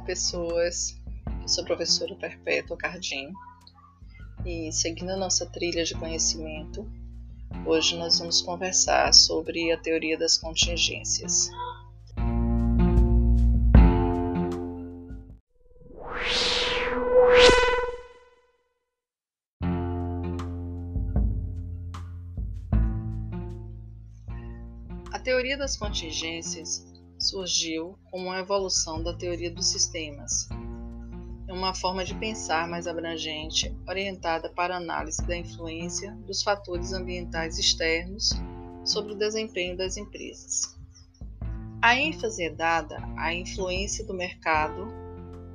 pessoas. Eu sou a professora Perpétua Cardim e seguindo a nossa trilha de conhecimento, hoje nós vamos conversar sobre a teoria das contingências. A teoria das contingências surgiu como uma evolução da teoria dos sistemas, é uma forma de pensar mais abrangente, orientada para a análise da influência dos fatores ambientais externos sobre o desempenho das empresas. A ênfase é dada à influência do mercado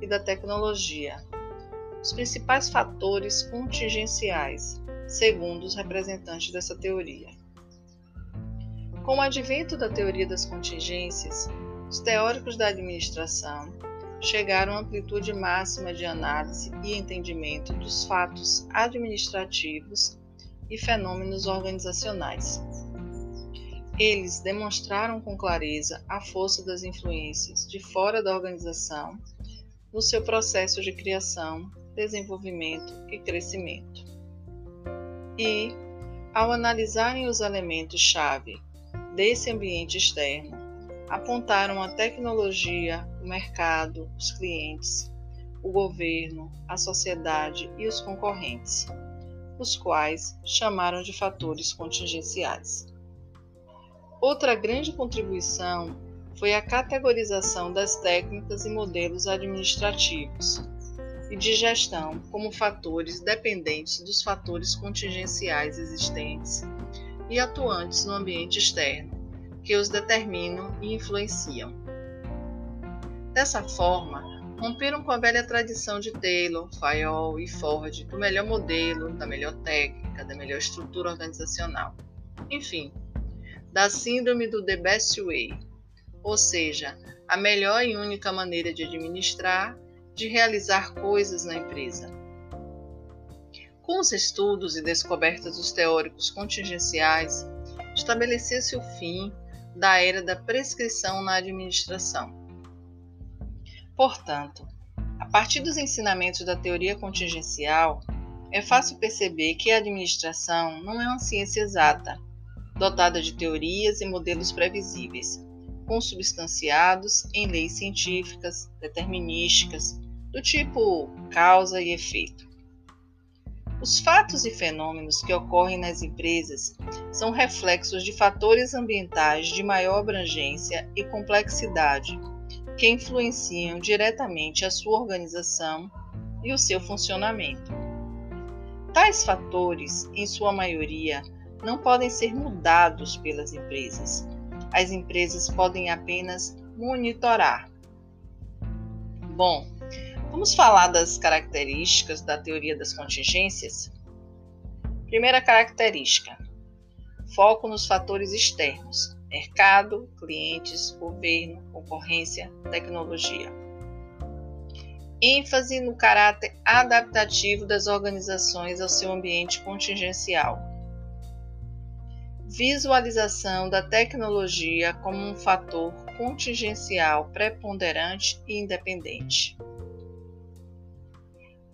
e da tecnologia, os principais fatores contingenciais, segundo os representantes dessa teoria. Com o advento da teoria das contingências, os teóricos da administração chegaram à amplitude máxima de análise e entendimento dos fatos administrativos e fenômenos organizacionais. Eles demonstraram com clareza a força das influências de fora da organização no seu processo de criação, desenvolvimento e crescimento. E, ao analisarem os elementos-chave desse ambiente externo, apontaram a tecnologia, o mercado, os clientes, o governo, a sociedade e os concorrentes, os quais chamaram de fatores contingenciais. Outra grande contribuição foi a categorização das técnicas e modelos administrativos e de gestão como fatores dependentes dos fatores contingenciais existentes e atuantes no ambiente externo que os determinam e influenciam. Dessa forma, romperam com a velha tradição de Taylor, Fayol e Ford do melhor modelo, da melhor técnica, da melhor estrutura organizacional. Enfim, da síndrome do The Best Way, ou seja, a melhor e única maneira de administrar, de realizar coisas na empresa. Com os estudos e descobertas dos teóricos contingenciais, estabeleceu-se o fim da era da prescrição na administração. Portanto, a partir dos ensinamentos da teoria contingencial, é fácil perceber que a administração não é uma ciência exata, dotada de teorias e modelos previsíveis, consubstanciados em leis científicas determinísticas, do tipo causa e efeito. Os fatos e fenômenos que ocorrem nas empresas são reflexos de fatores ambientais de maior abrangência e complexidade, que influenciam diretamente a sua organização e o seu funcionamento. Tais fatores, em sua maioria, não podem ser mudados pelas empresas. As empresas podem apenas monitorar. Bom, Vamos falar das características da teoria das contingências? Primeira característica: foco nos fatores externos: mercado, clientes, governo, concorrência, tecnologia. ênfase no caráter adaptativo das organizações ao seu ambiente contingencial. Visualização da tecnologia como um fator contingencial preponderante e independente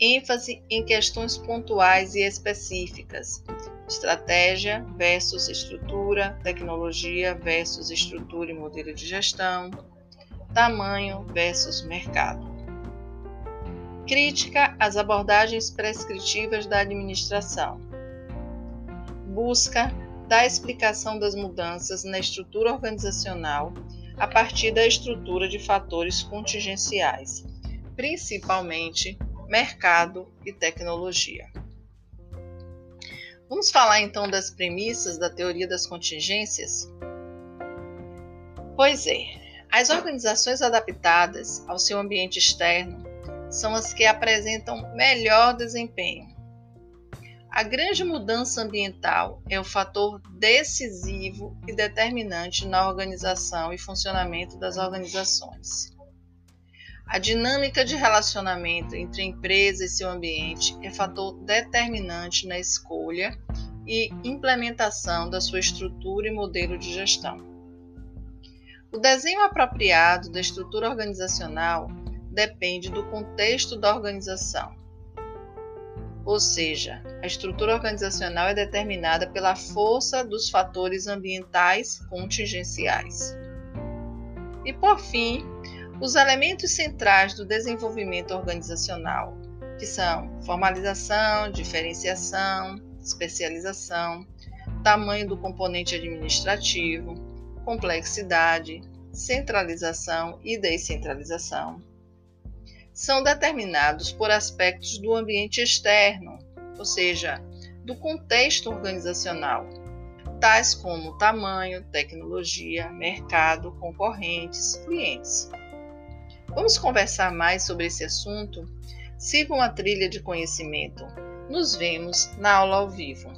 ênfase em questões pontuais e específicas, estratégia versus estrutura, tecnologia versus estrutura e modelo de gestão, tamanho versus mercado. Crítica às abordagens prescritivas da administração. Busca da explicação das mudanças na estrutura organizacional a partir da estrutura de fatores contingenciais, principalmente mercado e tecnologia. Vamos falar então das premissas da teoria das contingências? Pois é, as organizações adaptadas ao seu ambiente externo são as que apresentam melhor desempenho. A grande mudança ambiental é o fator decisivo e determinante na organização e funcionamento das organizações. A dinâmica de relacionamento entre a empresa e seu ambiente é fator determinante na escolha e implementação da sua estrutura e modelo de gestão. O desenho apropriado da estrutura organizacional depende do contexto da organização. Ou seja, a estrutura organizacional é determinada pela força dos fatores ambientais contingenciais. E por fim, os elementos centrais do desenvolvimento organizacional, que são formalização, diferenciação, especialização, tamanho do componente administrativo, complexidade, centralização e descentralização, são determinados por aspectos do ambiente externo, ou seja, do contexto organizacional, tais como tamanho, tecnologia, mercado, concorrentes, clientes. Vamos conversar mais sobre esse assunto? Sigam a trilha de conhecimento. Nos vemos na aula ao vivo.